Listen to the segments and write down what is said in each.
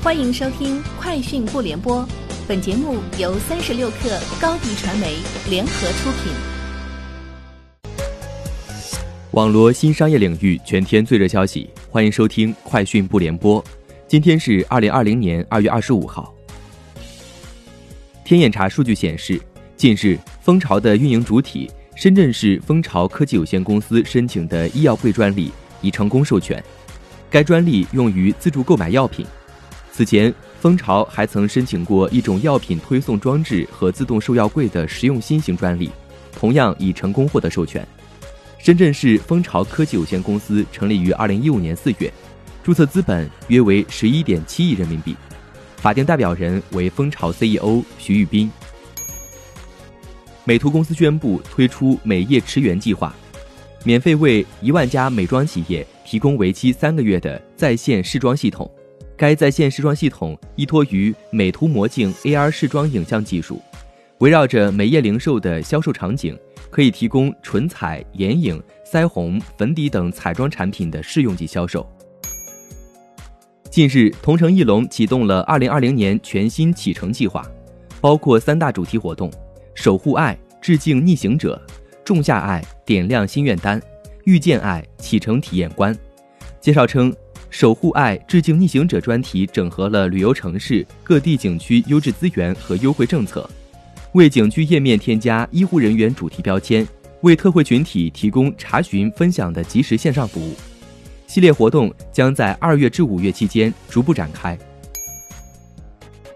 欢迎收听《快讯不联播》，本节目由三十六克高低传媒联合出品。网罗新商业领域全天最热消息，欢迎收听《快讯不联播》。今天是二零二零年二月二十五号。天眼查数据显示，近日蜂巢的运营主体深圳市蜂巢科技有限公司申请的医药柜专利已成功授权，该专利用于自助购买药品。此前，蜂巢还曾申请过一种药品推送装置和自动售药柜的实用新型专利，同样已成功获得授权。深圳市蜂巢科技有限公司成立于二零一五年四月，注册资本约为十一点七亿人民币，法定代表人为蜂巢 CEO 徐玉斌。美图公司宣布推出美业驰援计划，免费为一万家美妆企业提供为期三个月的在线试妆系统。该在线试妆系统依托于美图魔镜 AR 试妆影像技术，围绕着美业零售的销售场景，可以提供唇彩、眼影、腮红、粉底等彩妆产品的试用及销售。近日，同城艺龙启动了2020年全新启程计划，包括三大主题活动：守护爱、致敬逆行者、仲夏爱、点亮心愿单、遇见爱、启程体验官。介绍称。守护爱致敬逆行者专题整合了旅游城市各地景区优质资源和优惠政策，为景区页面添加医护人员主题标签，为特惠群体提供查询分享的即时线上服务。系列活动将在二月至五月期间逐步展开。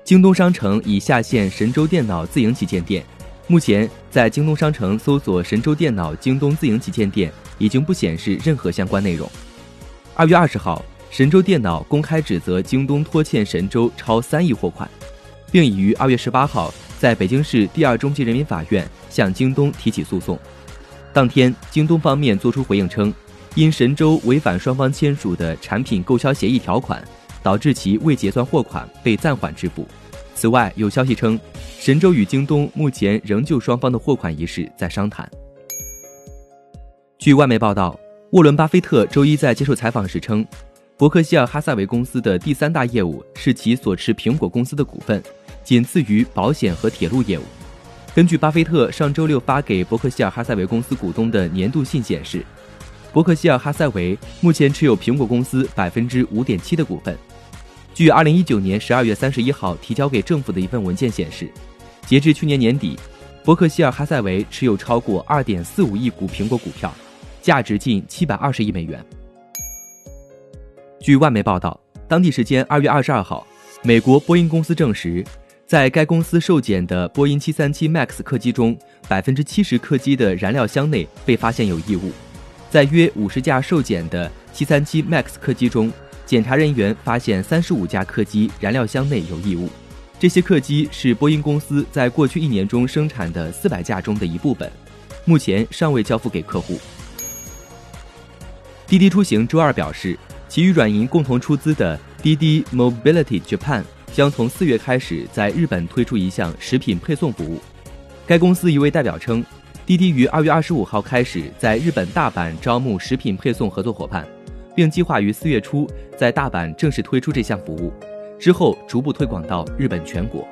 京东商城已下线神州电脑自营旗舰店，目前在京东商城搜索“神州电脑京东自营旗舰店”已经不显示任何相关内容。二月二十号。神州电脑公开指责京东拖欠神州超三亿货款，并已于二月十八号在北京市第二中级人民法院向京东提起诉讼。当天，京东方面作出回应称，因神州违反双方签署的产品购销协议条款，导致其未结算货款被暂缓支付。此外，有消息称，神州与京东目前仍就双方的货款一事在商谈。据外媒报道，沃伦·巴菲特周一在接受采访时称。伯克希尔哈撒韦公司的第三大业务是其所持苹果公司的股份，仅次于保险和铁路业务。根据巴菲特上周六发给伯克希尔哈撒韦公司股东的年度信显示，伯克希尔哈撒韦目前持有苹果公司百分之五点七的股份。据二零一九年十二月三十一号提交给政府的一份文件显示，截至去年年底，伯克希尔哈撒韦持有超过二点四五亿股苹果股票，价值近七百二十亿美元。据外媒报道，当地时间二月二十二号，美国波音公司证实，在该公司受检的波音七三七 MAX 客机中，百分之七十客机的燃料箱内被发现有异物。在约五十架受检的七三七 MAX 客机中，检查人员发现三十五架客机燃料箱内有异物。这些客机是波音公司在过去一年中生产的四百架中的一部分，目前尚未交付给客户。滴滴出行周二表示。其与软银共同出资的滴滴 Mobility Japan 将从四月开始在日本推出一项食品配送服务。该公司一位代表称，滴滴于二月二十五号开始在日本大阪招募食品配送合作伙伴，并计划于四月初在大阪正式推出这项服务，之后逐步推广到日本全国。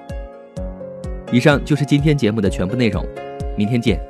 以上就是今天节目的全部内容，明天见。